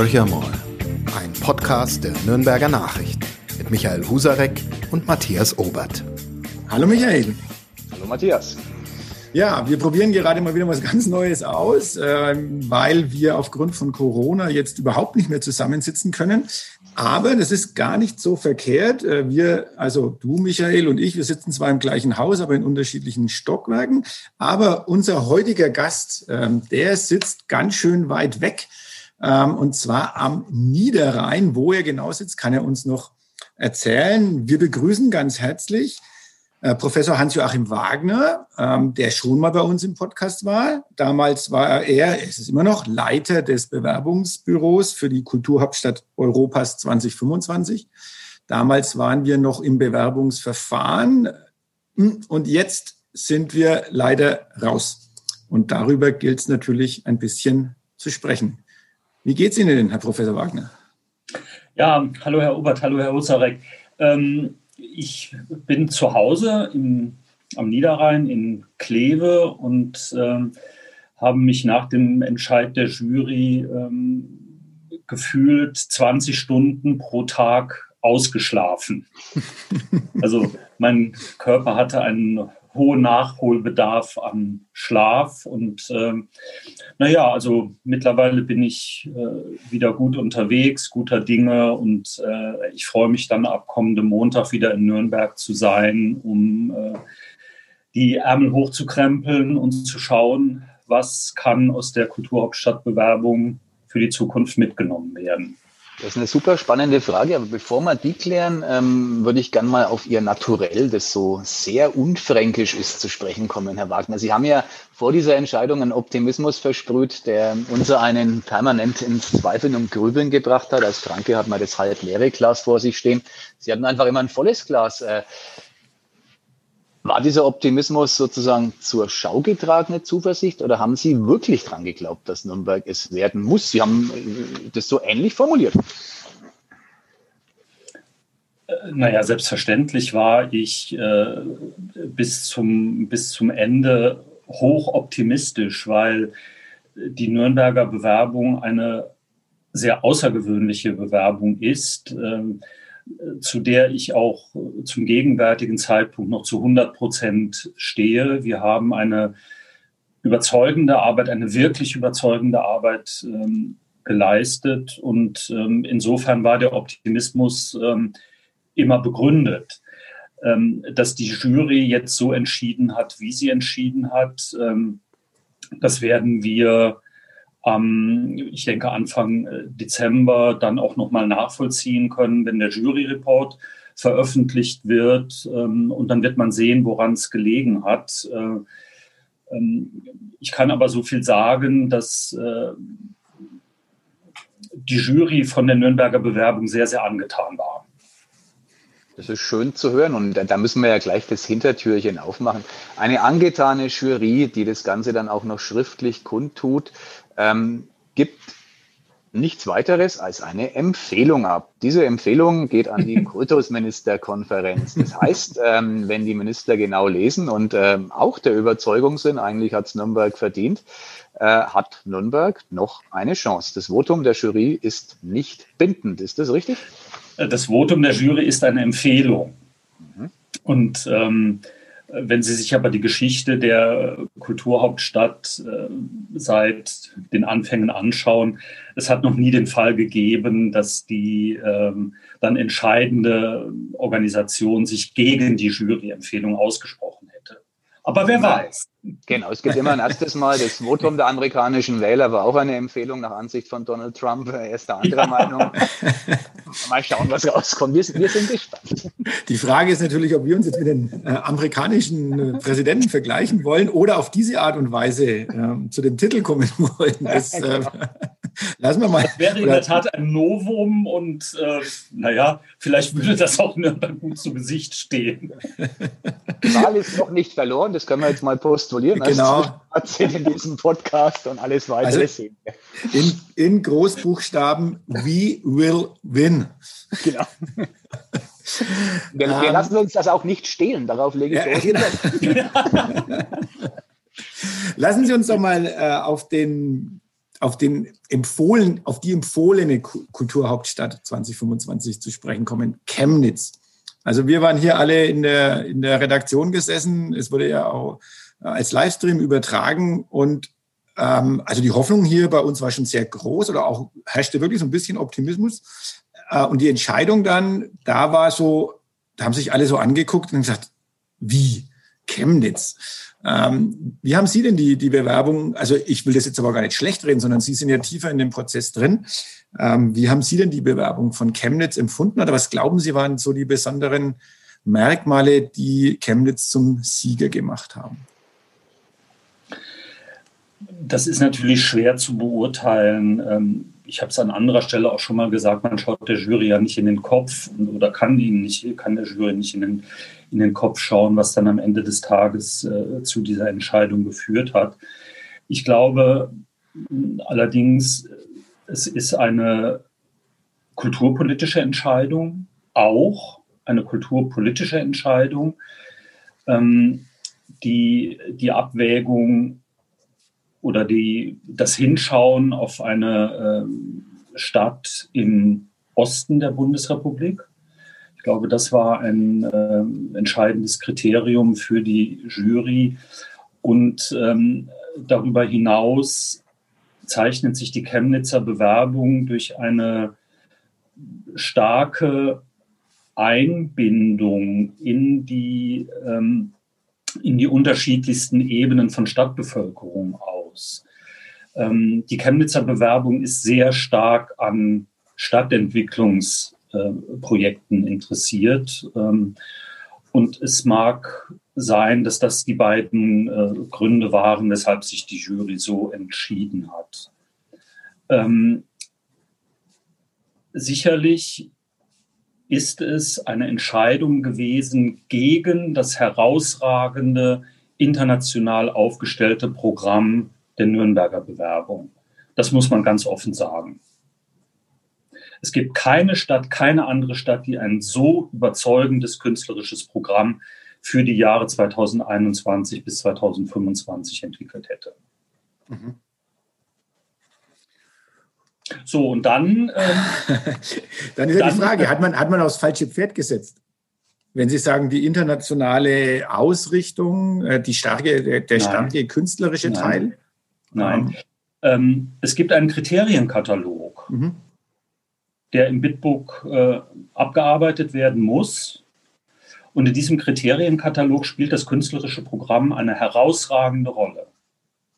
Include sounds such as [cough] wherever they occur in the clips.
Horcher mal. Ein Podcast der Nürnberger Nachrichten mit Michael Husarek und Matthias Obert. Hallo Michael. Hallo Matthias. Ja, wir probieren gerade mal wieder was ganz Neues aus, ähm, weil wir aufgrund von Corona jetzt überhaupt nicht mehr zusammensitzen können. Aber das ist gar nicht so verkehrt. Äh, wir, also du, Michael und ich, wir sitzen zwar im gleichen Haus, aber in unterschiedlichen Stockwerken. Aber unser heutiger Gast, ähm, der sitzt ganz schön weit weg. Ähm, und zwar am Niederrhein. Wo er genau sitzt, kann er uns noch erzählen. Wir begrüßen ganz herzlich äh, Professor Hans-Joachim Wagner, ähm, der schon mal bei uns im Podcast war. Damals war er, es ist immer noch, Leiter des Bewerbungsbüros für die Kulturhauptstadt Europas 2025. Damals waren wir noch im Bewerbungsverfahren und jetzt sind wir leider raus. Und darüber gilt es natürlich ein bisschen zu sprechen. Wie geht's Ihnen denn, Herr Professor Wagner? Ja, hallo Herr Obert, hallo Herr Ozarek. Ähm, ich bin zu Hause im, am Niederrhein in Kleve und ähm, habe mich nach dem Entscheid der Jury ähm, gefühlt 20 Stunden pro Tag ausgeschlafen. [laughs] Also mein Körper hatte einen hohen Nachholbedarf an Schlaf. Und ähm, naja, also mittlerweile bin ich äh, wieder gut unterwegs, guter Dinge und äh, ich freue mich dann ab kommendem Montag wieder in Nürnberg zu sein, um äh, die Ärmel hochzukrempeln und zu schauen, was kann aus der Kulturhauptstadtbewerbung für die Zukunft mitgenommen werden. Das ist eine super spannende Frage, aber bevor wir die klären, ähm, würde ich gerne mal auf Ihr Naturell, das so sehr unfränkisch ist, zu sprechen kommen, Herr Wagner. Sie haben ja vor dieser Entscheidung einen Optimismus versprüht, der unser einen permanent ins Zweifeln und Grübeln gebracht hat. Als Franke hat man das halb leere Glas vor sich stehen. Sie hatten einfach immer ein volles Glas. Äh, war dieser Optimismus sozusagen zur Schau getragene Zuversicht oder haben Sie wirklich dran geglaubt, dass Nürnberg es werden muss? Sie haben äh, das so ähnlich formuliert. Äh, naja, selbstverständlich war ich äh, bis, zum, bis zum Ende hoch optimistisch, weil die Nürnberger Bewerbung eine sehr außergewöhnliche Bewerbung ist. Ähm, zu der ich auch zum gegenwärtigen Zeitpunkt noch zu 100 Prozent stehe. Wir haben eine überzeugende Arbeit, eine wirklich überzeugende Arbeit ähm, geleistet und ähm, insofern war der Optimismus ähm, immer begründet. Ähm, dass die Jury jetzt so entschieden hat, wie sie entschieden hat, ähm, das werden wir ich denke, Anfang äh, Dezember dann auch nochmal nachvollziehen können, wenn der Jury-Report veröffentlicht wird. Ähm, und dann wird man sehen, woran es gelegen hat. Äh, ähm, ich kann aber so viel sagen, dass äh, die Jury von der Nürnberger Bewerbung sehr, sehr angetan war. Das ist schön zu hören und da müssen wir ja gleich das Hintertürchen aufmachen. Eine angetane Jury, die das Ganze dann auch noch schriftlich kundtut, ähm, gibt nichts weiteres als eine Empfehlung ab. Diese Empfehlung geht an die [laughs] Kultusministerkonferenz. Das heißt, ähm, wenn die Minister genau lesen und ähm, auch der Überzeugung sind, eigentlich hat es Nürnberg verdient, äh, hat Nürnberg noch eine Chance. Das Votum der Jury ist nicht bindend. Ist das richtig? Das Votum der Jury ist eine Empfehlung. Mhm. Und ähm, wenn Sie sich aber die Geschichte der Kulturhauptstadt äh, seit den Anfängen anschauen, es hat noch nie den Fall gegeben, dass die ähm, dann entscheidende Organisation sich gegen die Juryempfehlung ausgesprochen hätte. Aber wer weiß. Genau, es gibt immer ein erstes Mal. Das Votum der amerikanischen Wähler war auch eine Empfehlung nach Ansicht von Donald Trump. Er ist der anderer ja. Meinung. Mal schauen, was rauskommt. Wir, wir, sind gespannt. Die Frage ist natürlich, ob wir uns jetzt mit den äh, amerikanischen äh, Präsidenten vergleichen wollen oder auf diese Art und Weise äh, zu dem Titel kommen wollen. Das, äh, genau. [laughs] lassen wir mal. Das wäre in der Tat ein Novum und äh, naja, vielleicht würde das auch Nürnberg gut zu Gesicht stehen. Die Wahl ist noch nicht verloren, das können wir jetzt mal posten postulieren. Genau. Erzählt in diesem Podcast und alles weitere also sehen. In, in Großbuchstaben, we will win. Genau. Wir, wir um, lassen uns das auch nicht stehlen, darauf lege ich ja, genau. [laughs] Lassen Sie uns doch mal äh, auf den auf den empfohlen, auf die empfohlene Kulturhauptstadt 2025 zu sprechen kommen, Chemnitz. Also wir waren hier alle in der, in der Redaktion gesessen. Es wurde ja auch als Livestream übertragen und ähm, also die Hoffnung hier bei uns war schon sehr groß oder auch herrschte wirklich so ein bisschen Optimismus. Äh, und die Entscheidung dann, da war so, da haben sich alle so angeguckt und gesagt, wie? Chemnitz. Ähm, wie haben Sie denn die, die Bewerbung, also ich will das jetzt aber gar nicht schlecht reden, sondern Sie sind ja tiefer in dem Prozess drin. Ähm, wie haben Sie denn die Bewerbung von Chemnitz empfunden oder was glauben Sie waren so die besonderen Merkmale, die Chemnitz zum Sieger gemacht haben? Das ist natürlich schwer zu beurteilen. Ähm, ich habe es an anderer Stelle auch schon mal gesagt, man schaut der Jury ja nicht in den Kopf oder kann ihnen nicht, kann der Jury nicht in den, in den Kopf schauen, was dann am Ende des Tages äh, zu dieser Entscheidung geführt hat. Ich glaube allerdings, es ist eine kulturpolitische Entscheidung, auch eine kulturpolitische Entscheidung, ähm, die die Abwägung oder die, das Hinschauen auf eine äh, Stadt im Osten der Bundesrepublik. Ich glaube, das war ein äh, entscheidendes Kriterium für die Jury. Und ähm, darüber hinaus zeichnet sich die Chemnitzer Bewerbung durch eine starke Einbindung in die, ähm, in die unterschiedlichsten Ebenen von Stadtbevölkerung aus aus. Ähm, die Chemnitzer Bewerbung ist sehr stark an Stadtentwicklungsprojekten äh, interessiert. Ähm, und es mag sein, dass das die beiden äh, Gründe waren, weshalb sich die Jury so entschieden hat. Ähm, sicherlich ist es eine Entscheidung gewesen gegen das herausragende international aufgestellte Programm der Nürnberger Bewerbung. Das muss man ganz offen sagen. Es gibt keine Stadt, keine andere Stadt, die ein so überzeugendes künstlerisches Programm für die Jahre 2021 bis 2025 entwickelt hätte. Mhm. So, und dann. Ähm, [laughs] dann ist ja die Frage: hat man, hat man aufs falsche Pferd gesetzt? Wenn Sie sagen, die internationale Ausrichtung, äh, die starke, der, der starke künstlerische Nein. Teil? Nein. Ähm, es gibt einen Kriterienkatalog, mhm. der im Bitbook äh, abgearbeitet werden muss. Und in diesem Kriterienkatalog spielt das künstlerische Programm eine herausragende Rolle.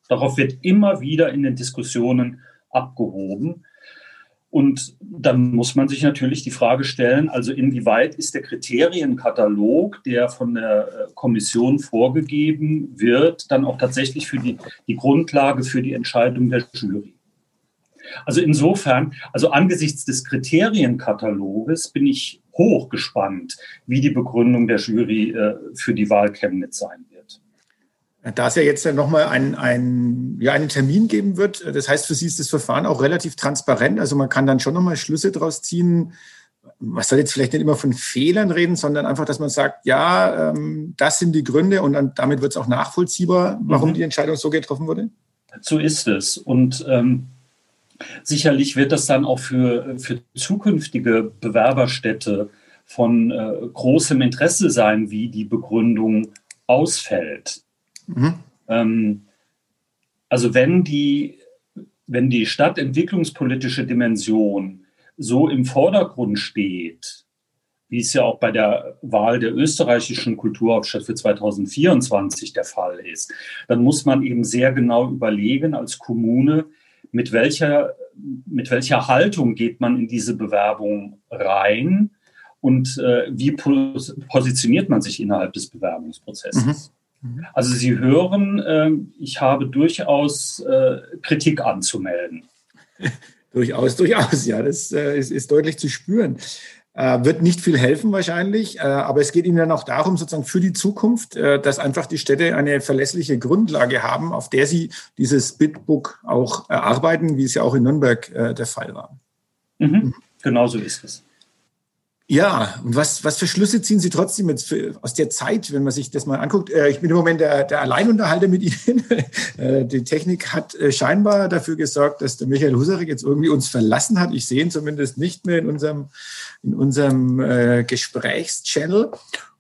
Darauf wird immer wieder in den Diskussionen abgehoben. Und dann muss man sich natürlich die Frage stellen, also inwieweit ist der Kriterienkatalog, der von der äh, Kommission vorgegeben wird, dann auch tatsächlich für die, die Grundlage für die Entscheidung der Jury. Also insofern, also angesichts des Kriterienkataloges bin ich hochgespannt, wie die Begründung der Jury äh, für die Wahl Chemnitz sein wird. Da es ja jetzt ja nochmal ein, ein, ja, einen Termin geben wird, das heißt, für Sie ist das Verfahren auch relativ transparent. Also man kann dann schon nochmal Schlüsse daraus ziehen. Man soll jetzt vielleicht nicht immer von Fehlern reden, sondern einfach, dass man sagt, ja, ähm, das sind die Gründe und dann, damit wird es auch nachvollziehbar, warum mhm. die Entscheidung so getroffen wurde. So ist es. Und ähm, sicherlich wird das dann auch für, für zukünftige Bewerberstädte von äh, großem Interesse sein, wie die Begründung ausfällt. Mhm. Ähm, also wenn die, wenn die stadtentwicklungspolitische Dimension so im Vordergrund steht, wie es ja auch bei der Wahl der österreichischen Kulturhauptstadt für 2024 der Fall ist, dann muss man eben sehr genau überlegen als Kommune, mit welcher, mit welcher Haltung geht man in diese Bewerbung rein und äh, wie positioniert man sich innerhalb des Bewerbungsprozesses. Mhm. Mhm. Also Sie hören, äh, ich habe durchaus äh, Kritik anzumelden. [laughs] durchaus, durchaus, ja, das äh, ist, ist, deutlich zu spüren. Äh, wird nicht viel helfen wahrscheinlich, äh, aber es geht Ihnen dann auch darum, sozusagen für die Zukunft, äh, dass einfach die Städte eine verlässliche Grundlage haben, auf der sie dieses Bitbook auch erarbeiten, wie es ja auch in Nürnberg der Fall war. Mhm. Mhm. Genau so ist es. Ja, und was, was für Schlüsse ziehen Sie trotzdem jetzt für, aus der Zeit, wenn man sich das mal anguckt? Äh, ich bin im Moment der, der Alleinunterhalter mit Ihnen. [laughs] Äh, die Technik hat äh, scheinbar dafür gesorgt, dass der Michael Husarek jetzt irgendwie uns verlassen hat. Ich sehe ihn zumindest nicht mehr in unserem, in unserem äh, Gesprächschannel.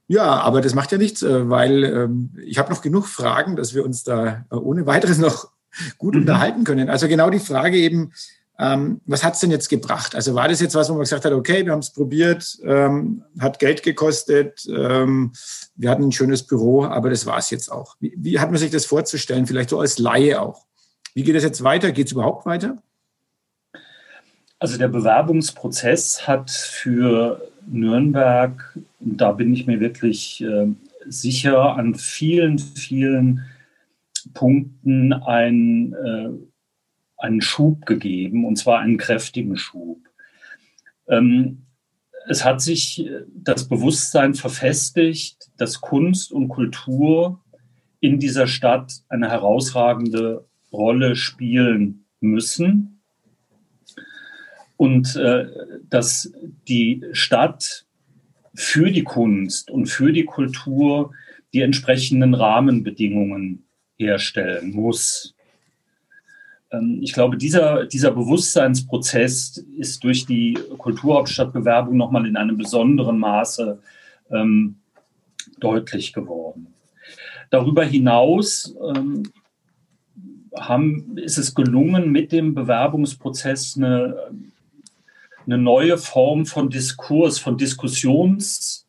Ja, aber das macht ja nichts, weil ähm, ich habe noch genug Fragen, dass wir uns da ohne weiteres noch [laughs] gut mhm. unterhalten können. Also genau die Frage eben, ähm, was hat es denn jetzt gebracht? Also war das jetzt was, wo man gesagt hat, okay, wir haben es probiert, ähm, hat Geld gekostet, ähm, wir hatten ein schönes Büro, aber das war es jetzt auch. Wie, wie, hat man sich das vorzustellen, vielleicht so als Laie auch? Wie geht es jetzt weiter? Geht es überhaupt weiter? Also der Bewerbungsprozess hat für Nürnberg, da bin ich mir wirklich äh, sicher, an vielen, vielen Punkten ein äh, einen Schub gegeben, und zwar einen kräftigen Schub. Ähm, es hat sich das Bewusstsein verfestigt, dass Kunst und Kultur in dieser Stadt eine herausragende Rolle spielen müssen und äh, dass die Stadt für die Kunst und für die Kultur die entsprechenden Rahmenbedingungen herstellen muss. Ähm, ich glaube, dieser, dieser Bewusstseinsprozess ist durch die Kulturhauptstadtbewerbung nochmal in einem besonderen Maße ähm, deutlich geworden. Darüber hinaus ähm, haben, ist es gelungen, mit dem Bewerbungsprozess eine, eine neue Form von Diskurs, von Diskussions-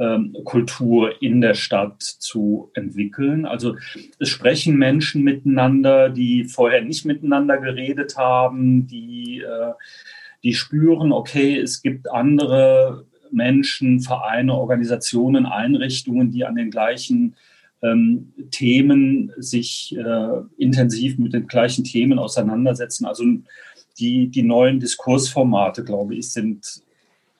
ähm, Kultur in der Stadt zu entwickeln. Also es sprechen Menschen miteinander, die vorher nicht miteinander geredet haben, die, äh, die spüren, okay, es gibt andere Menschen, Vereine, Organisationen, Einrichtungen, die an den gleichen ähm, Themen sich äh, intensiv mit den gleichen Themen auseinandersetzen. Also die, die neuen Diskursformate, glaube ich, sind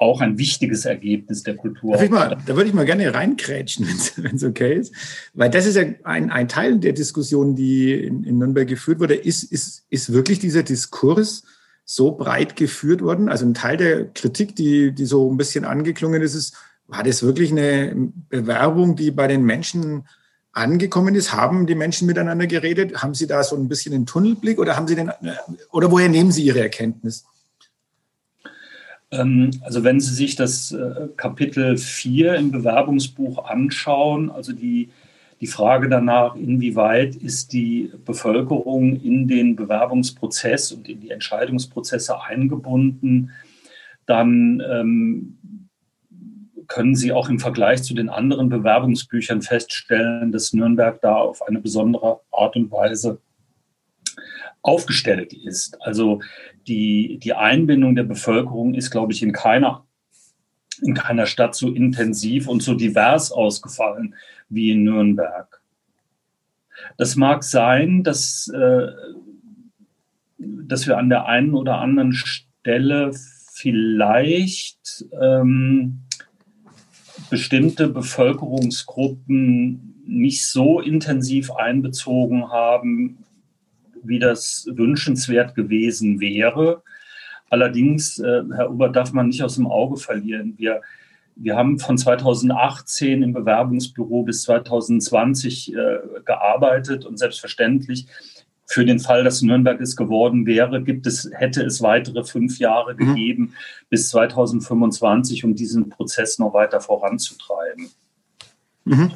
auch ein wichtiges Ergebnis der Kultur. Mal, da würde ich mal gerne reinkrätschen, [laughs] wenn es okay ist. Weil das ist ja ein, ein Teil der Diskussion, die in, in Nürnberg geführt wurde. Ist, ist, ist wirklich dieser Diskurs so breit geführt worden? Also ein Teil der Kritik, die, die so ein bisschen angeklungen ist, ist, war das wirklich eine Bewerbung, die bei den Menschen angekommen ist? Haben die Menschen miteinander geredet? Haben sie da so ein bisschen den Tunnelblick oder haben sie den, oder woher nehmen sie ihre Erkenntnis? Ähm, also wenn Sie sich das äh, Kapitel 4 im Bewerbungsbuch anschauen, also die, die Frage danach, inwieweit ist die Bevölkerung in den Bewerbungsprozess und in die Entscheidungsprozesse eingebunden, dann ähm, können Sie auch im Vergleich zu den anderen Bewerbungsbüchern feststellen, dass Nürnberg da auf eine besondere Art und Weise aufgestellt ist. Also die, die Einbindung der Bevölkerung ist, glaube ich, in keiner, in keiner Stadt so intensiv und so divers ausgefallen wie in Nürnberg. Das mag sein, dass, äh, dass wir an der einen oder anderen Stelle vielleicht ähm, bestimmte Bevölkerungsgruppen nicht so intensiv einbezogen haben, wie das wünschenswert gewesen wäre. Allerdings, äh, Herr Ober, darf man nicht aus dem Auge verlieren. Wir, wir haben von 2018 im Bewerbungsbüro bis 2020 äh, gearbeitet und selbstverständlich für den Fall, dass Nürnberg es geworden wäre, gibt es, hätte es weitere fünf Jahre mhm. gegeben bis 2025, um diesen Prozess noch weiter voranzutreiben. Mhm.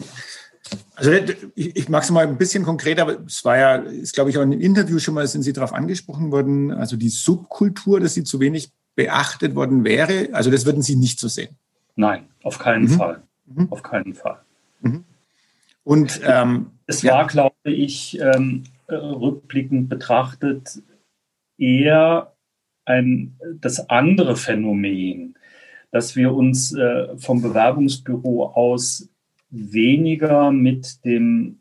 Also ich, ich mag es mal ein bisschen konkreter, aber es war ja, ist glaube ich auch in einem Interview schon mal, sind Sie darauf angesprochen worden, also die Subkultur, dass sie zu wenig beachtet worden wäre. Also das würden Sie nicht so sehen. Nein, auf keinen mhm. Fall. Mhm. Auf keinen Fall. Mhm. Und ähm, es ja. war, glaube ich, ähm, rückblickend betrachtet eher ein das andere Phänomen, dass wir uns äh, vom Bewerbungsbüro aus weniger mit dem,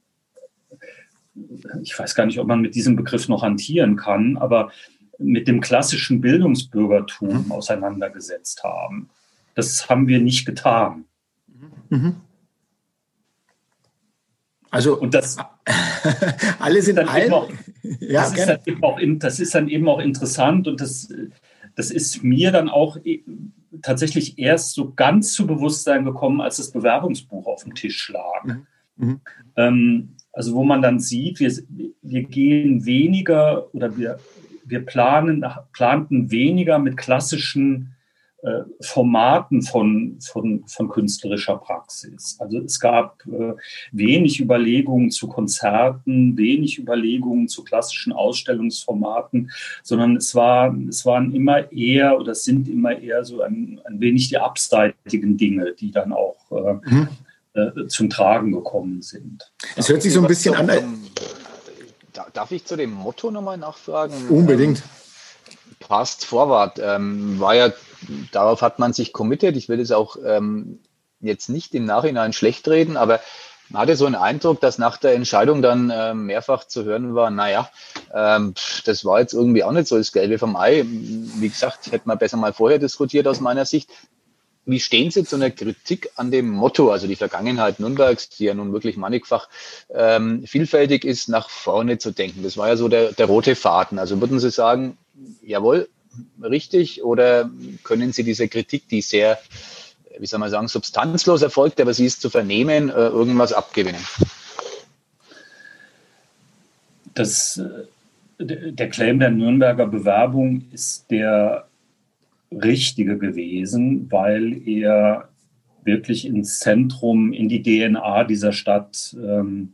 ich weiß gar nicht, ob man mit diesem Begriff noch hantieren kann, aber mit dem klassischen Bildungsbürgertum mhm. auseinandergesetzt haben. Das haben wir nicht getan. Mhm. Also und das [laughs] alles in allem. Auch, ja, das, ist dann eben auch, das ist dann eben auch interessant und das, das ist mir dann auch tatsächlich erst so ganz zu Bewusstsein gekommen, als das Bewerbungsbuch auf dem Tisch lag. Mhm. Mhm. Ähm, also wo man dann sieht, wir, wir gehen weniger oder wir, wir planen, planten weniger mit klassischen äh, Formaten von, von, von künstlerischer Praxis. Also es gab äh, wenig Überlegungen zu Konzerten, wenig Überlegungen zu klassischen Ausstellungsformaten, sondern es, war, es waren immer eher oder sind immer eher so ein, ein wenig die abseitigen Dinge, die dann auch äh, mhm. äh, zum Tragen gekommen sind. Es hört sich so ein bisschen an. Darf ich zu dem Motto nochmal nachfragen? Unbedingt. Ähm, Fast Forward ähm, war ja, darauf hat man sich committed. Ich will es auch ähm, jetzt nicht im Nachhinein schlecht reden, aber man hatte so einen Eindruck, dass nach der Entscheidung dann äh, mehrfach zu hören war, naja, ähm, das war jetzt irgendwie auch nicht so das Gelbe vom Ei. Wie gesagt, hätte man besser mal vorher diskutiert aus meiner Sicht. Wie stehen Sie zu einer Kritik an dem Motto, also die Vergangenheit Nürnbergs, die ja nun wirklich mannigfach ähm, vielfältig ist, nach vorne zu denken? Das war ja so der, der rote Faden. Also würden Sie sagen, jawohl, richtig, oder können Sie diese Kritik, die sehr, wie soll man sagen, substanzlos erfolgt, aber sie ist zu vernehmen, äh, irgendwas abgewinnen? Das, äh, der Claim der Nürnberger Bewerbung ist der richtige gewesen, weil er wirklich ins Zentrum, in die DNA dieser Stadt ähm,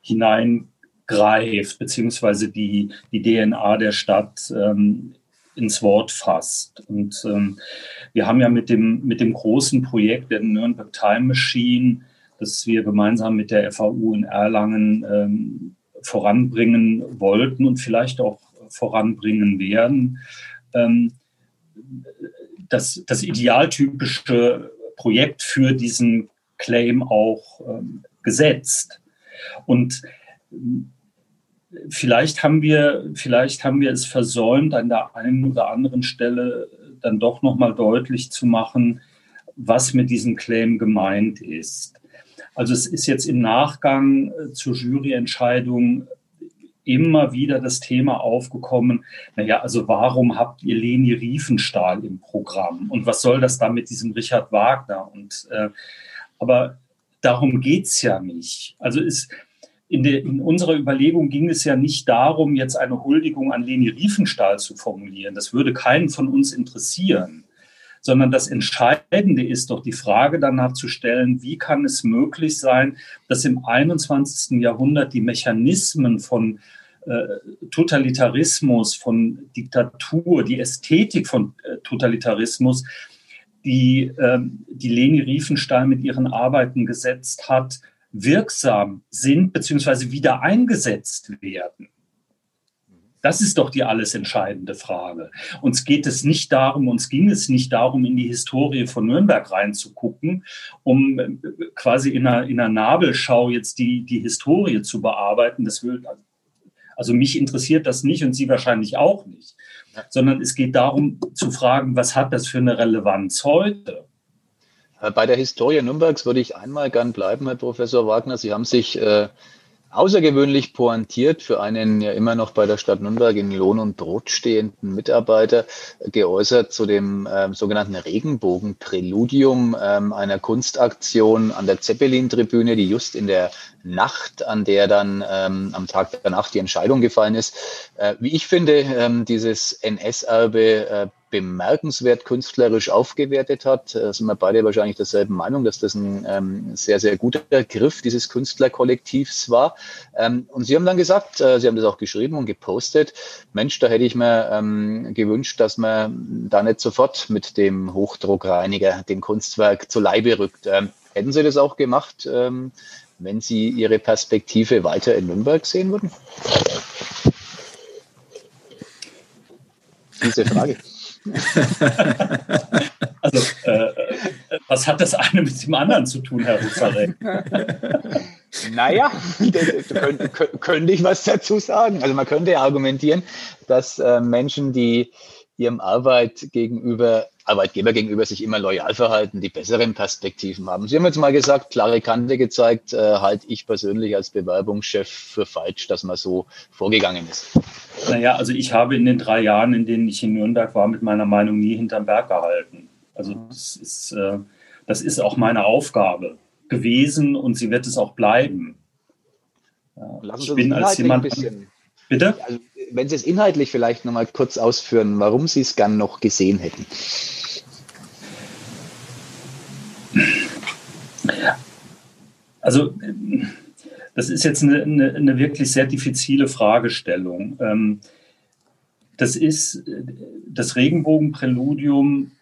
hineingreift, beziehungsweise die, die DNA der Stadt ähm, ins Wort fasst. Und ähm, wir haben ja mit dem, mit dem großen Projekt der Nürnberg Time Machine, das wir gemeinsam mit der FAU in Erlangen ähm, voranbringen wollten und vielleicht auch voranbringen werden, ähm, das, das idealtypische Projekt für diesen Claim auch ähm, gesetzt. Und vielleicht haben wir, vielleicht haben wir es versäumt, an der einen oder anderen Stelle dann doch nochmal deutlich zu machen, was mit diesem Claim gemeint ist. Also es ist jetzt im Nachgang äh, zur Juryentscheidung immer wieder das Thema aufgekommen, naja, also warum habt ihr Leni Riefenstahl im Programm und was soll das da mit diesem Richard Wagner? Und, äh, aber darum geht's ja nicht. Also ist, in, der, in unserer Überlegung ging es ja nicht darum, jetzt eine Huldigung an Leni Riefenstahl zu formulieren. Das würde keinen von uns interessieren sondern das Entscheidende ist doch die Frage danach zu stellen, wie kann es möglich sein, dass im 21. Jahrhundert die Mechanismen von äh, Totalitarismus, von Diktatur, die Ästhetik von äh, Totalitarismus, die, äh, die Leni Riefenstahl mit ihren Arbeiten gesetzt hat, wirksam sind bzw. wieder eingesetzt werden. Das ist doch die alles entscheidende Frage. Uns geht es nicht darum, uns ging es nicht darum, in die Historie von Nürnberg reinzugucken, um äh, quasi in einer, in einer Nabelschau jetzt die, die Historie zu bearbeiten. Das will, also mich interessiert das nicht und Sie wahrscheinlich auch nicht, sondern es geht darum zu fragen, was hat das für eine Relevanz heute? Bei der Historie Nürnbergs würde ich einmal gern bleiben, Herr Professor Wagner. Sie haben sich äh, außergewöhnlich pointiert für einen ja immer noch bei der Stadt Nürnberg in Lohn und Brot stehenden Mitarbeiter geäußert zu dem ähm, sogenannten Regenbogen-Präludium ähm, einer Kunstaktion an der Zeppelin-Tribüne, die just in der Nacht, an der dann ähm, am Tag danach die Entscheidung gefallen ist. Äh, wie ich finde, ähm, dieses NS-Erbe äh, bemerkenswert künstlerisch aufgewertet hat. Da sind wir beide wahrscheinlich derselben Meinung, dass das ein ähm, sehr, sehr guter Griff dieses Künstlerkollektivs war. Ähm, und Sie haben dann gesagt, äh, Sie haben das auch geschrieben und gepostet, Mensch, da hätte ich mir ähm, gewünscht, dass man da nicht sofort mit dem Hochdruckreiniger dem Kunstwerk zu Leibe rückt. Ähm, hätten Sie das auch gemacht, ähm, wenn Sie Ihre Perspektive weiter in Nürnberg sehen würden? Diese Frage. [laughs] also, äh, was hat das eine mit dem anderen zu tun, Herr Husarek? naja, könnte, könnte ich was dazu sagen. Also man könnte argumentieren, dass äh, Menschen, die ihrem Arbeit gegenüber, Arbeitgeber gegenüber sich immer loyal verhalten, die besseren Perspektiven haben. Sie haben jetzt mal gesagt, klare Kante gezeigt, äh, halte ich persönlich als Bewerbungschef für falsch, dass man so vorgegangen ist. Naja, also ich habe in den drei Jahren, in denen ich in Nürnberg war, mit meiner Meinung nie hinterm Berg gehalten. Also das ist, äh, das ist auch meine Aufgabe gewesen und sie wird es auch bleiben. Lassen Sie ich bin als jemand. Bisschen, bitte? Also, wenn Sie es inhaltlich vielleicht noch mal kurz ausführen, warum Sie es gern noch gesehen hätten. Also das ist jetzt eine, eine, eine wirklich sehr diffizile Fragestellung. Ähm, das ist das Regenbogenpräludium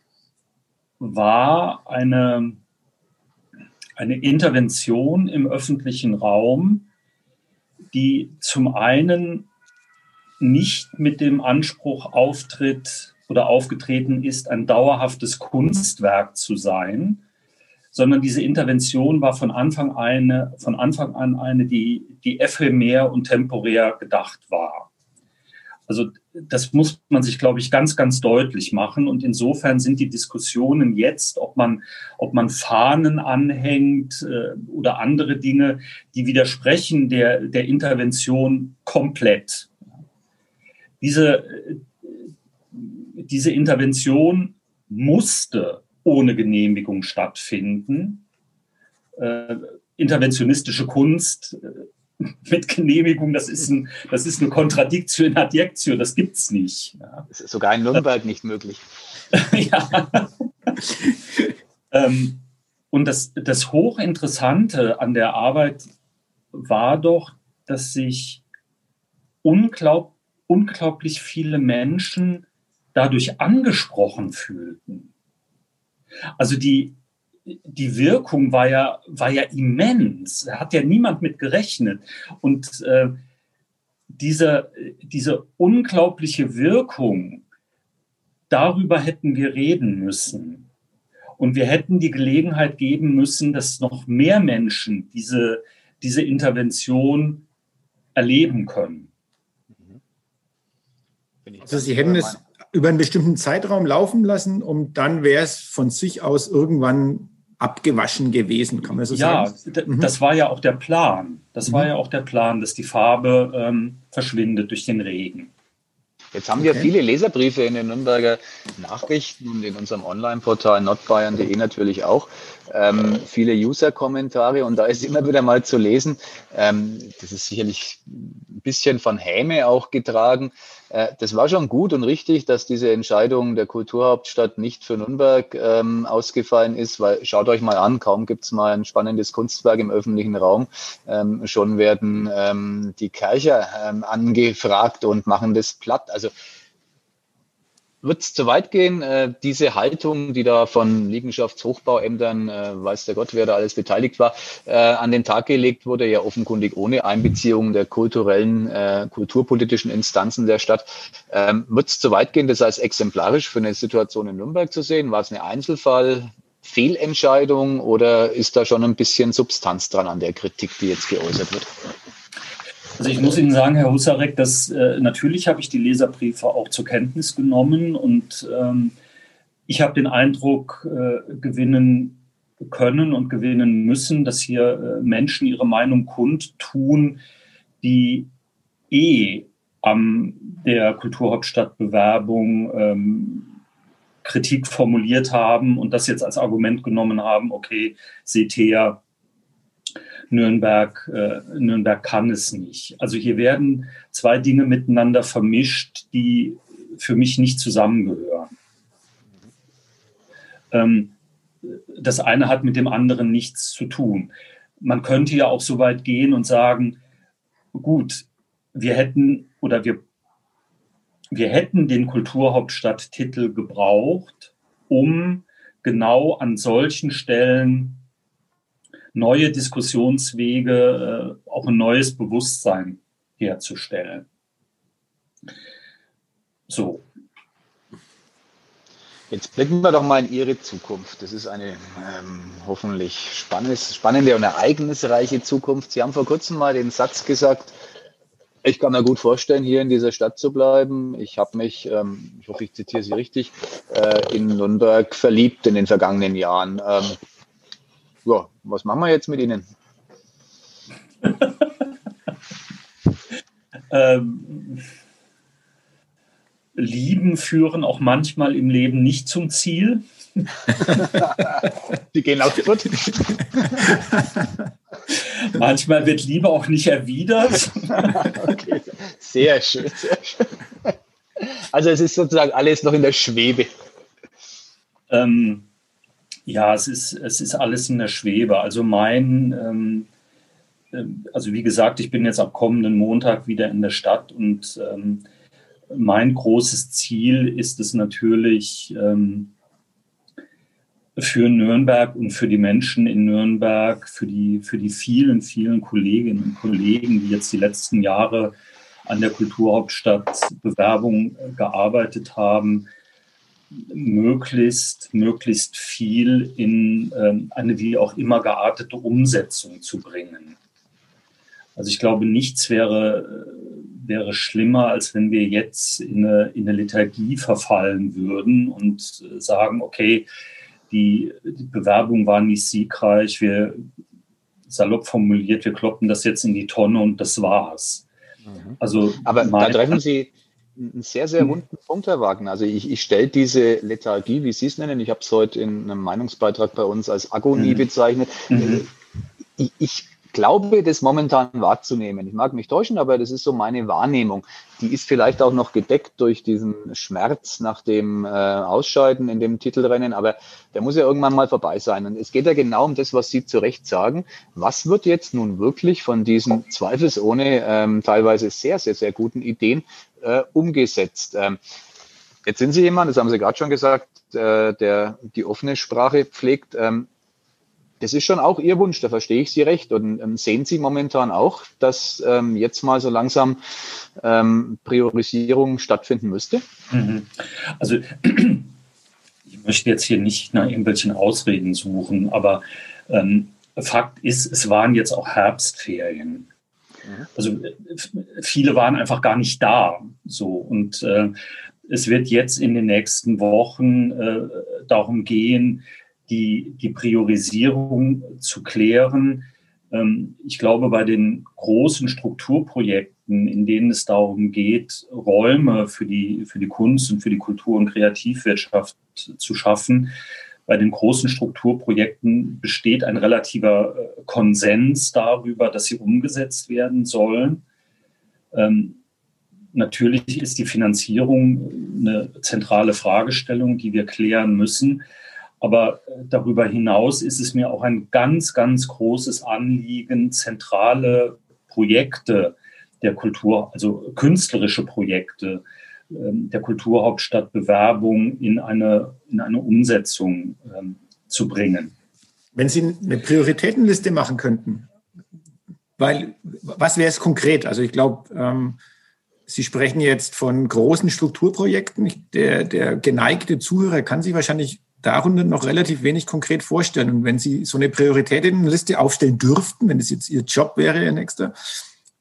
war eine, eine Intervention im öffentlichen Raum, die zum einen nicht mit dem Anspruch auftritt oder aufgetreten ist, ein dauerhaftes Kunstwerk zu sein, sondern diese Intervention war von Anfang, eine, von Anfang an eine, die, die ephemer und temporär gedacht war. Also das muss man sich, glaube ich, ganz, ganz deutlich machen. Und insofern sind die Diskussionen jetzt, ob man, ob man Fahnen anhängt äh, oder andere Dinge, die widersprechen der, der Intervention komplett. Diese, äh, diese Intervention musste ohne Genehmigung stattfinden. Äh, interventionistische Kunst äh, [laughs] mit Genehmigung, das ist, ein, das ist eine Kontradiktion in Adjektio, das gibt es nicht. Ja. Das ist sogar in Nürnberg nicht möglich. [laughs] ja. [laughs] ähm, und das, das Hochinteressante an der Arbeit war doch, dass sich unglaub, unglaublich viele Menschen dadurch angesprochen fühlten. Also die, die Wirkung war ja, war ja immens. Da hat ja niemand mit gerechnet. Und äh, diese, diese unglaubliche Wirkung, darüber hätten wir reden müssen. Und wir hätten die Gelegenheit geben müssen, dass noch mehr Menschen diese, diese Intervention erleben können. Also Sie hätten es über einen bestimmten Zeitraum laufen lassen und dann wäre es von sich aus irgendwann abgewaschen gewesen, kann man so ja, sagen? Ja, mhm. das war ja auch der Plan. Das mhm. war ja auch der Plan, dass die Farbe ähm, verschwindet durch den Regen. Jetzt haben okay. wir viele Leserbriefe in den Nürnberger Nachrichten und in unserem Online-Portal notbayern.de natürlich auch. Ähm, viele User-Kommentare und da ist immer wieder mal zu lesen, ähm, das ist sicherlich ein bisschen von Häme auch getragen. Äh, das war schon gut und richtig, dass diese Entscheidung der Kulturhauptstadt nicht für Nürnberg ähm, ausgefallen ist, weil schaut euch mal an, kaum gibt es mal ein spannendes Kunstwerk im öffentlichen Raum, ähm, schon werden ähm, die Kercher ähm, angefragt und machen das platt. Also wird es zu weit gehen, äh, diese Haltung, die da von Liegenschaftshochbauämtern, äh, weiß der Gott, wer da alles beteiligt war, äh, an den Tag gelegt wurde, ja offenkundig ohne Einbeziehung der kulturellen, äh, kulturpolitischen Instanzen der Stadt. Ähm, wird es zu weit gehen, das als exemplarisch für eine Situation in Nürnberg zu sehen? War es eine Einzelfall? Fehlentscheidung oder ist da schon ein bisschen Substanz dran an der Kritik, die jetzt geäußert wird? Also ich muss Ihnen sagen, Herr Husarek, dass äh, natürlich habe ich die Leserbriefe auch zur Kenntnis genommen und ähm, ich habe den Eindruck äh, gewinnen können und gewinnen müssen, dass hier äh, Menschen ihre Meinung kundtun, die eh am der Kulturhauptstadtbewerbung ähm, Kritik formuliert haben und das jetzt als Argument genommen haben, okay, seht her, Nürnberg, äh, Nürnberg kann es nicht. Also hier werden zwei Dinge miteinander vermischt, die für mich nicht zusammengehören. Ähm, das eine hat mit dem anderen nichts zu tun. Man könnte ja auch so weit gehen und sagen, gut, wir hätten oder wir, wir hätten den Kulturhauptstadttitel gebraucht, um genau an solchen Stellen neue Diskussionswege, äh, auch ein neues Bewusstsein herzustellen. So. Jetzt blicken wir doch mal in Ihre Zukunft. Das ist eine ähm, hoffentlich spannende und ereignisreiche Zukunft. Sie haben vor kurzem mal den Satz gesagt, ich kann mir gut vorstellen, hier in dieser Stadt zu bleiben. Ich habe mich, ähm, ich hoffe, ich zitiere Sie richtig, äh, in Nürnberg verliebt in den vergangenen Jahren. Ähm, ja, was machen wir jetzt mit Ihnen? [laughs] ähm, Lieben führen auch manchmal im Leben nicht zum Ziel. [laughs] Die gehen auf Furt. [laughs] Manchmal wird Liebe auch nicht erwidert. Okay. Sehr schön, sehr schön. Also es ist sozusagen alles noch in der Schwebe. Ähm, ja, es ist, es ist alles in der Schwebe. Also mein, ähm, ähm, also wie gesagt, ich bin jetzt ab kommenden Montag wieder in der Stadt und ähm, mein großes Ziel ist es natürlich, ähm, für Nürnberg und für die Menschen in Nürnberg, für die, für die vielen, vielen Kolleginnen und Kollegen, die jetzt die letzten Jahre an der Kulturhauptstadt Bewerbung gearbeitet haben, möglichst, möglichst viel in ähm, eine wie auch immer geartete Umsetzung zu bringen. Also ich glaube, nichts wäre, wäre schlimmer, als wenn wir jetzt in eine, in eine Lethargie verfallen würden und sagen, okay, die, die Bewerbung war nicht siegreich, wir salopp formuliert, wir kloppen das jetzt in die Tonne und das war's. Mhm. Also Aber da treffen Sie einen sehr, sehr runden Punkt, Herr Wagner. Also ich, ich stelle diese Lethargie, wie Sie es nennen, ich habe es heute in einem Meinungsbeitrag bei uns als Agonie mhm. bezeichnet. Mhm. Ich, ich glaube, das momentan wahrzunehmen. Ich mag mich täuschen, aber das ist so meine Wahrnehmung. Die ist vielleicht auch noch gedeckt durch diesen Schmerz nach dem äh, Ausscheiden in dem Titelrennen, aber der muss ja irgendwann mal vorbei sein. Und es geht ja genau um das, was Sie zu Recht sagen. Was wird jetzt nun wirklich von diesen zweifelsohne ähm, teilweise sehr, sehr, sehr guten Ideen äh, umgesetzt? Ähm, jetzt sind Sie jemand, das haben Sie gerade schon gesagt, äh, der die offene Sprache pflegt. Ähm, das ist schon auch Ihr Wunsch, da verstehe ich Sie recht. Und ähm, sehen Sie momentan auch, dass ähm, jetzt mal so langsam ähm, Priorisierung stattfinden müsste? Mhm. Also [clears throat] ich möchte jetzt hier nicht nach irgendwelchen Ausreden suchen, aber ähm, Fakt ist, es waren jetzt auch Herbstferien. Mhm. Also viele waren einfach gar nicht da. So und äh, es wird jetzt in den nächsten Wochen äh, darum gehen, die, die Priorisierung zu klären. Ähm, ich glaube, bei den großen Strukturprojekten, in denen es darum geht, Räume für die, für die Kunst und für die Kultur- und Kreativwirtschaft zu schaffen, bei den großen Strukturprojekten besteht ein relativer äh, Konsens darüber, dass sie umgesetzt werden sollen. Ähm, natürlich ist die Finanzierung eine zentrale Fragestellung, die wir klären müssen. Aber äh, darüber hinaus ist es mir auch ein ganz, ganz großes Anliegen, zentrale Projekte der Kultur, also künstlerische Projekte ähm, der Kulturhauptstadt Bewerbung in eine, in eine Umsetzung ähm, zu bringen. Wenn Sie eine Prioritätenliste machen könnten, weil was wäre es konkret? Also ich glaube, ähm, Sie sprechen jetzt von großen Strukturprojekten. Der, der geneigte Zuhörer kann sich wahrscheinlich darunter noch relativ wenig konkret vorstellen. Und wenn Sie so eine Prioritätenliste aufstellen dürften, wenn das jetzt Ihr Job wäre, Ihr nächster,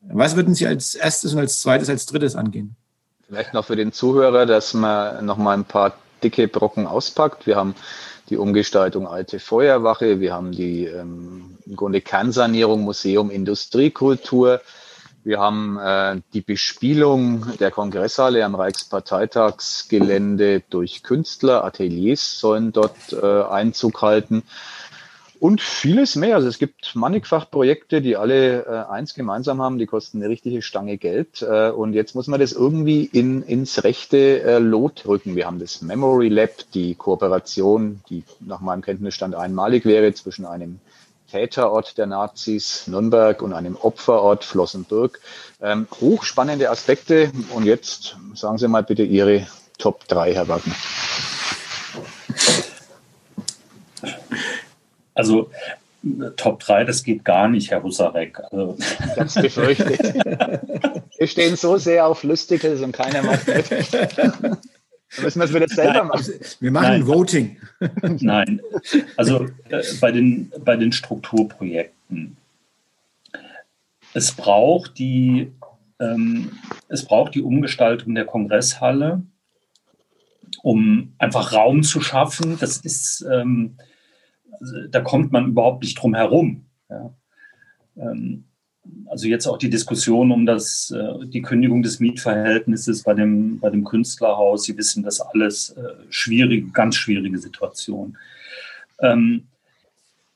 was würden Sie als erstes und als zweites, als drittes angehen? Vielleicht noch für den Zuhörer, dass man noch mal ein paar dicke Brocken auspackt. Wir haben die Umgestaltung Alte Feuerwache, wir haben die ähm, im Grunde Kernsanierung Museum Industriekultur, wir haben äh, die Bespielung der Kongresshalle am Reichsparteitagsgelände durch Künstler, Ateliers sollen dort äh, Einzug halten und vieles mehr. Also es gibt mannigfach Projekte, die alle äh, eins gemeinsam haben, die kosten eine richtige Stange Geld. Äh, und jetzt muss man das irgendwie in, ins rechte äh, Lot rücken. Wir haben das Memory Lab, die Kooperation, die nach meinem Kenntnisstand einmalig wäre zwischen einem Täterort der Nazis Nürnberg und einem Opferort Flossenbürg. Ähm, hochspannende Aspekte. Und jetzt sagen Sie mal bitte Ihre Top 3, Herr Wagner. Also Top 3, das geht gar nicht, Herr Husarek. Also. [laughs] Ganz befürchtet. [laughs] Wir stehen so sehr auf Lustigles und keiner macht mit. [laughs] Dann müssen wir es wieder selber Nein, machen. Wir machen Nein. Voting. [laughs] Nein, also äh, bei, den, bei den Strukturprojekten. Es braucht die, ähm, es braucht die Umgestaltung der Kongresshalle, um einfach Raum zu schaffen. Das ist, ähm, also, da kommt man überhaupt nicht drum herum. Ja. Ähm, also jetzt auch die Diskussion um das, äh, die Kündigung des Mietverhältnisses bei dem, bei dem Künstlerhaus. Sie wissen das alles äh, schwierige, ganz schwierige Situation. Ähm,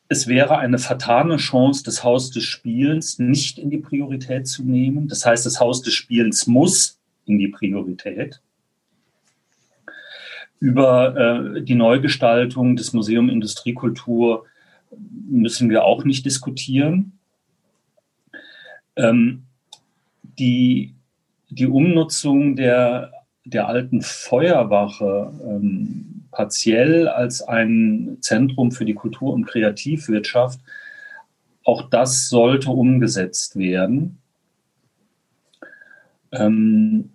es wäre eine vertane Chance, das Haus des Spielens nicht in die Priorität zu nehmen. Das heißt, das Haus des Spielens muss in die Priorität. Über äh, die Neugestaltung des Museum Industriekultur müssen wir auch nicht diskutieren. Ähm, die, die Umnutzung der, der alten Feuerwache ähm, partiell als ein Zentrum für die Kultur- und Kreativwirtschaft, auch das sollte umgesetzt werden. Ähm,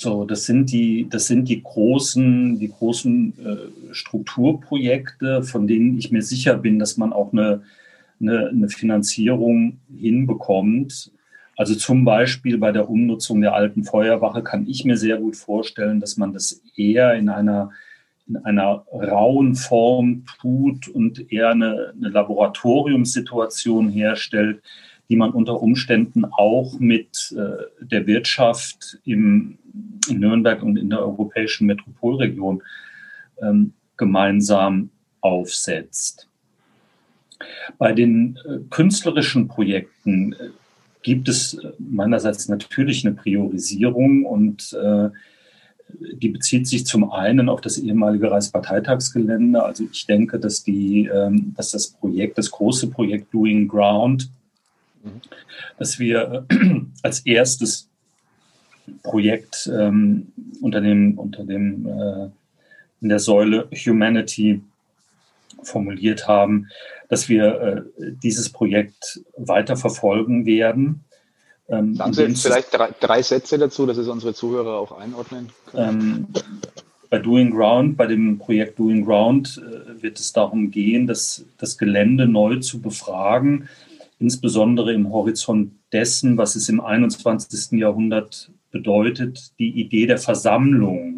so, das sind die, das sind die großen, die großen äh, Strukturprojekte, von denen ich mir sicher bin, dass man auch eine, eine, eine Finanzierung hinbekommt. Also zum Beispiel bei der Umnutzung der alten Feuerwache kann ich mir sehr gut vorstellen, dass man das eher in einer, in einer rauen Form tut und eher eine, eine Laboratoriumssituation herstellt, die man unter Umständen auch mit äh, der Wirtschaft im, in Nürnberg und in der europäischen Metropolregion ähm, gemeinsam aufsetzt. Bei den äh, künstlerischen Projekten äh, gibt es äh, meinerseits natürlich eine Priorisierung und äh, die bezieht sich zum einen auf das ehemalige Reichsparteitagsgelände. Also ich denke, dass, die, ähm, dass das Projekt, das große Projekt Doing Ground, mhm. dass wir als erstes Projekt ähm, unter dem, unter dem äh, in der Säule Humanity formuliert haben, dass wir äh, dieses Projekt weiter verfolgen werden. Ähm, Sagen Sie vielleicht drei, drei, Sätze dazu, dass es unsere Zuhörer auch einordnen können. Ähm, bei Doing Ground, bei dem Projekt Doing Ground äh, wird es darum gehen, dass das Gelände neu zu befragen, insbesondere im Horizont dessen, was es im 21. Jahrhundert bedeutet, die Idee der Versammlung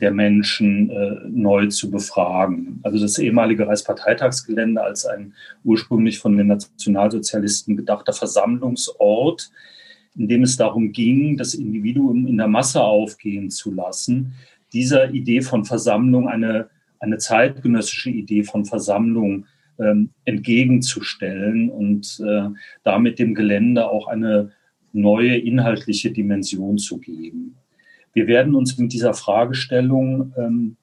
der Menschen äh, neu zu befragen. Also das ehemalige Reichsparteitagsgelände als ein ursprünglich von den Nationalsozialisten gedachter Versammlungsort, in dem es darum ging, das Individuum in der Masse aufgehen zu lassen, dieser Idee von Versammlung eine, eine zeitgenössische Idee von Versammlung ähm, entgegenzustellen und äh, damit dem Gelände auch eine neue inhaltliche Dimension zu geben. Wir werden uns mit dieser Fragestellung ähm,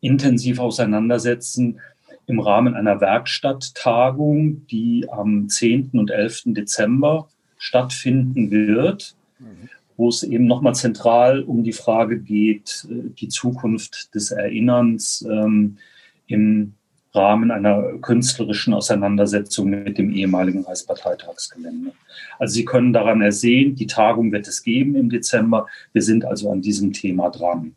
intensiv auseinandersetzen im Rahmen einer Werkstatttagung, die am 10. und 11. Dezember stattfinden wird, mhm. wo es eben nochmal zentral um die Frage geht, äh, die Zukunft des Erinnerns ähm, im Rahmen einer künstlerischen Auseinandersetzung mit dem ehemaligen Reichsparteitagsgelände. Also Sie können daran ersehen, die Tagung wird es geben im Dezember. Wir sind also an diesem Thema dran.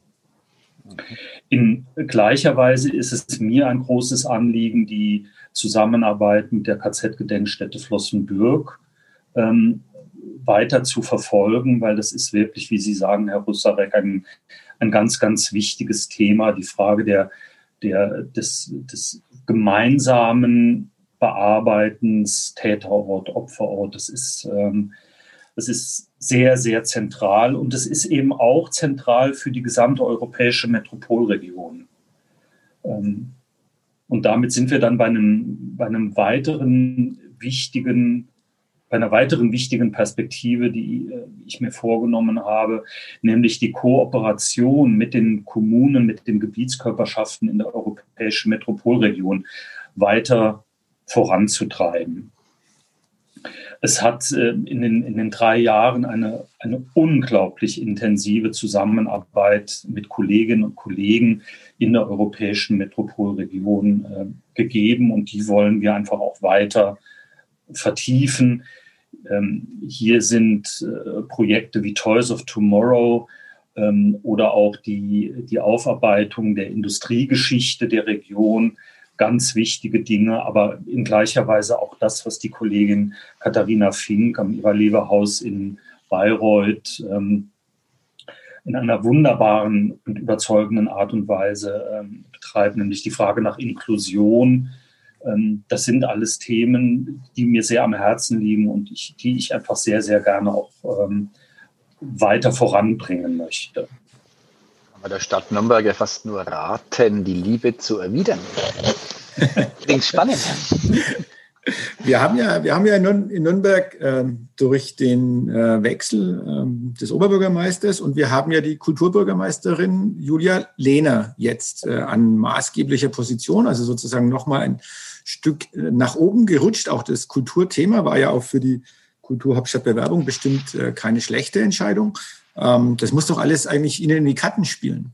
In gleicher Weise ist es mir ein großes Anliegen, die Zusammenarbeit mit der KZ-Gedenkstätte Flossenbürg ähm, weiter zu verfolgen, weil das ist wirklich, wie Sie sagen, Herr Russarek, ein, ein ganz, ganz wichtiges Thema, die Frage der der, des, des gemeinsamen Bearbeitens Täterort, Opferort. Das ist, ähm, das ist sehr, sehr zentral und es ist eben auch zentral für die gesamte europäische Metropolregion. Ähm, und damit sind wir dann bei einem, bei einem weiteren wichtigen bei einer weiteren wichtigen Perspektive, die äh, ich mir vorgenommen habe, nämlich die Kooperation mit den Kommunen, mit den Gebietskörperschaften in der europäischen Metropolregion weiter voranzutreiben. Es hat äh, in den, in den drei Jahren eine, eine unglaublich intensive Zusammenarbeit mit Kolleginnen und Kollegen in der europäischen Metropolregion äh, gegeben und die wollen wir einfach auch weiter vertiefen. Ähm, hier sind äh, Projekte wie Toys of Tomorrow ähm, oder auch die, die Aufarbeitung der Industriegeschichte der Region. Ganz wichtige Dinge, aber in gleicher Weise auch das, was die Kollegin Katharina Fink am Iberleberhaus in Bayreuth ähm, in einer wunderbaren und überzeugenden Art und Weise betreibt, nämlich die Frage nach Inklusion das sind alles Themen, die mir sehr am Herzen liegen und ich, die ich einfach sehr, sehr gerne auch ähm, weiter voranbringen möchte. Aber der Stadt Nürnberg ja fast nur raten, die Liebe zu erwidern. [laughs] Klingt spannend. Wir haben ja, wir haben ja in Nürnberg äh, durch den äh, Wechsel äh, des Oberbürgermeisters und wir haben ja die Kulturbürgermeisterin Julia Lehner jetzt äh, an maßgeblicher Position, also sozusagen nochmal ein Stück äh, nach oben gerutscht. Auch das Kulturthema war ja auch für die Kulturhauptstadtbewerbung bestimmt äh, keine schlechte Entscheidung. Ähm, das muss doch alles eigentlich Ihnen in die Karten spielen.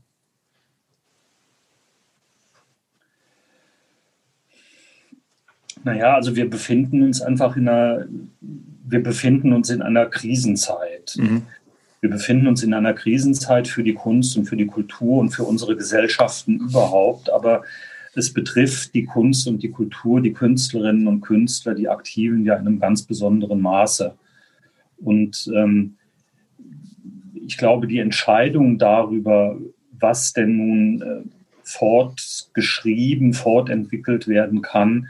Naja, also wir befinden uns einfach in einer, wir befinden uns in einer Krisenzeit. Mhm. Wir befinden uns in einer Krisenzeit für die Kunst und für die Kultur und für unsere Gesellschaften überhaupt. Aber es betrifft die Kunst und die Kultur, die Künstlerinnen und Künstler, die Aktiven ja in einem ganz besonderen Maße. Und ähm, ich glaube, die Entscheidung darüber, was denn nun äh, fortgeschrieben, fortentwickelt werden kann,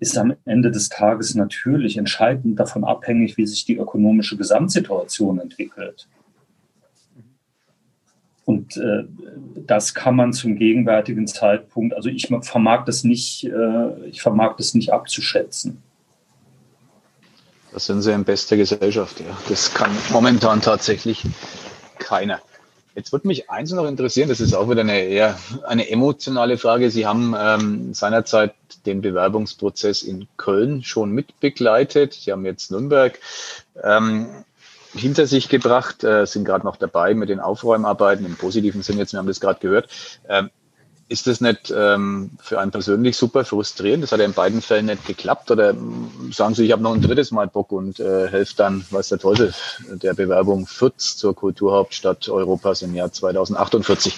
ist am Ende des Tages natürlich entscheidend davon abhängig, wie sich die ökonomische Gesamtsituation entwickelt. Und äh, das kann man zum gegenwärtigen Zeitpunkt, also ich vermag das nicht, äh, ich vermag das nicht abzuschätzen. Das sind sie in bester Gesellschaft, ja. Das kann momentan tatsächlich keiner. Jetzt würde mich eins noch interessieren, das ist auch wieder eine eher eine emotionale Frage. Sie haben ähm, seinerzeit den Bewerbungsprozess in Köln schon mitbegleitet. Sie haben jetzt Nürnberg ähm, hinter sich gebracht, äh, sind gerade noch dabei mit den Aufräumarbeiten im positiven Sinn. Jetzt, wir haben das gerade gehört. Ähm, ist das nicht ähm, für einen persönlich super frustrierend? Das hat ja in beiden Fällen nicht geklappt. Oder sagen Sie, ich habe noch ein drittes Mal Bock und äh, helfe dann, weiß der Teufel, der Bewerbung Fürth zur Kulturhauptstadt Europas im Jahr 2048?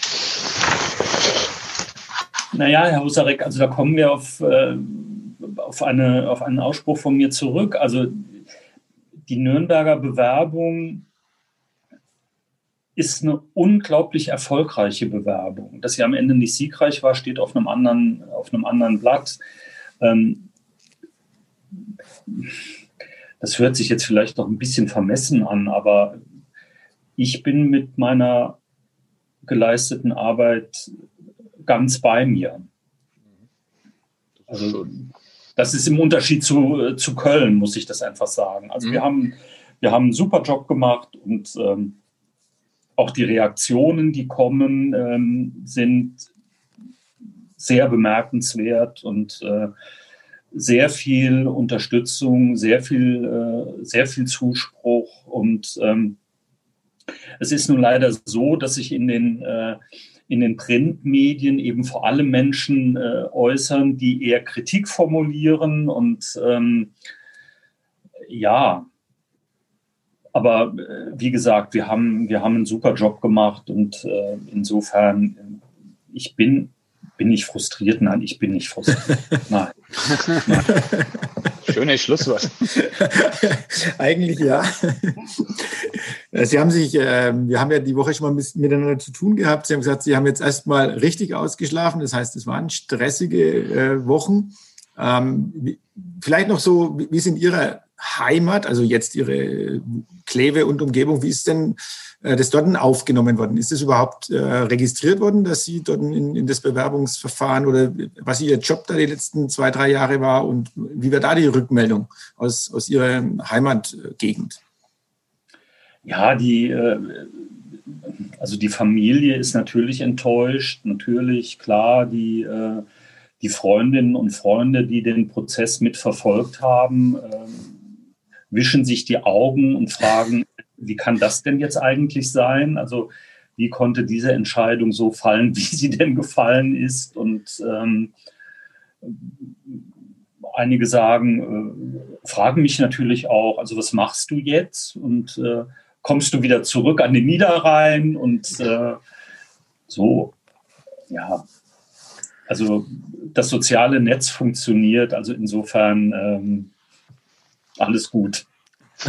Naja, Herr Husarek, also da kommen wir auf, äh, auf, eine, auf einen Ausspruch von mir zurück. Also die Nürnberger Bewerbung ist eine unglaublich erfolgreiche Bewerbung. Dass sie am Ende nicht siegreich war, steht auf einem anderen, auf einem anderen Blatt. Ähm, das hört sich jetzt vielleicht noch ein bisschen vermessen an, aber ich bin mit meiner geleisteten Arbeit ganz bei mir. Also das ist im Unterschied zu, zu Köln, muss ich das einfach sagen. Also mhm. wir, haben, wir haben einen super Job gemacht und ähm, auch die Reaktionen, die kommen, ähm, sind sehr bemerkenswert und äh, sehr viel Unterstützung, sehr viel, äh, sehr viel Zuspruch. Und ähm, es ist nun leider so, dass sich in den, äh, in den Printmedien eben vor allem Menschen äh, äußern, die eher Kritik formulieren und ähm, ja, aber äh, wie gesagt, wir haben, wir haben einen super Job gemacht und äh, insofern, äh, ich bin, bin ich frustriert? Nein, ich bin nicht frustriert. [laughs] Nein. Nein. Schönes Schlusswort. [laughs] Eigentlich ja. Sie haben sich, äh, wir haben ja die Woche schon mal miteinander zu tun gehabt. Sie haben gesagt, Sie haben jetzt erstmal richtig ausgeschlafen. Das heißt, es waren stressige äh, Wochen. Ähm, vielleicht noch so, wie es in Ihrer Heimat, also jetzt Ihre Kleve und Umgebung, wie ist denn äh, das dort aufgenommen worden? Ist es überhaupt äh, registriert worden, dass Sie dort in, in, das Bewerbungsverfahren oder was Ihr Job da die letzten zwei, drei Jahre war und wie war da die Rückmeldung aus, aus Ihrer Heimatgegend? Ja, die, äh, also die Familie ist natürlich enttäuscht, natürlich, klar, die äh, die Freundinnen und Freunde, die den Prozess mitverfolgt haben, ähm, wischen sich die Augen und fragen, wie kann das denn jetzt eigentlich sein? Also wie konnte diese Entscheidung so fallen, wie sie denn gefallen ist? Und ähm, einige sagen, äh, fragen mich natürlich auch, also was machst du jetzt? Und äh, kommst du wieder zurück an den Niederrhein? Und äh, so, ja. Also das soziale Netz funktioniert, also insofern ähm, alles gut. [laughs]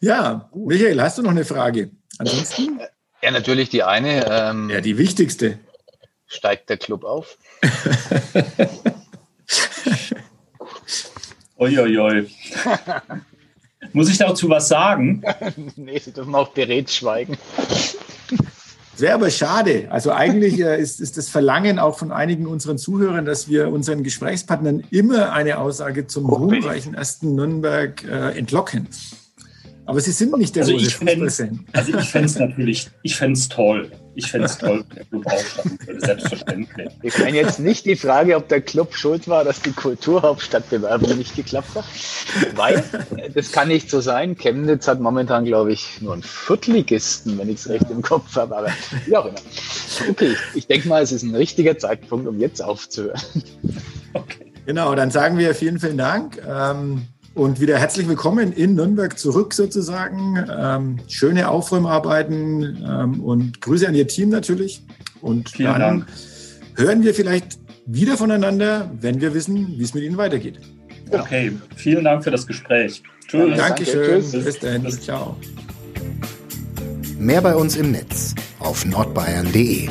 ja, Michael, hast du noch eine Frage? Ansonsten? Ja, natürlich die eine. Ähm, ja, die wichtigste. Steigt der Club auf? [laughs] Uiuiui. [laughs] Muss ich dazu was sagen? nee, Sie dürfen auch beredt schweigen. Wäre aber schade. Also eigentlich äh, ist, ist das Verlangen auch von einigen unseren Zuhörern, dass wir unseren Gesprächspartnern immer eine Aussage zum ruhmreichen ersten Nürnberg äh, entlocken. Aber Sie sind nicht der also große Fußballfan. Also ich fände es [laughs] natürlich, ich fände es toll. Ich fände es toll, wenn der Club aufsteigen würde, selbstverständlich. Ich meine jetzt nicht die Frage, ob der Club schuld war, dass die Kulturhauptstadtbewerbung nicht geklappt hat, weil äh, das kann nicht so sein. Chemnitz hat momentan, glaube ich, nur einen Viertligisten, wenn ich es recht im Kopf habe, aber wie auch immer. Okay, ich denke mal, es ist ein richtiger Zeitpunkt, um jetzt aufzuhören. Okay. Genau, dann sagen wir vielen, vielen Dank. Ähm, und wieder herzlich willkommen in Nürnberg zurück sozusagen. Ähm, schöne Aufräumarbeiten ähm, und Grüße an Ihr Team natürlich. Und Vielen dann Dank. hören wir vielleicht wieder voneinander, wenn wir wissen, wie es mit Ihnen weitergeht. Okay, vielen Dank für das Gespräch. Tschüss. Danke. Dankeschön. Tschüss. Bis dann. Ciao. Mehr bei uns im Netz auf nordbayern.de.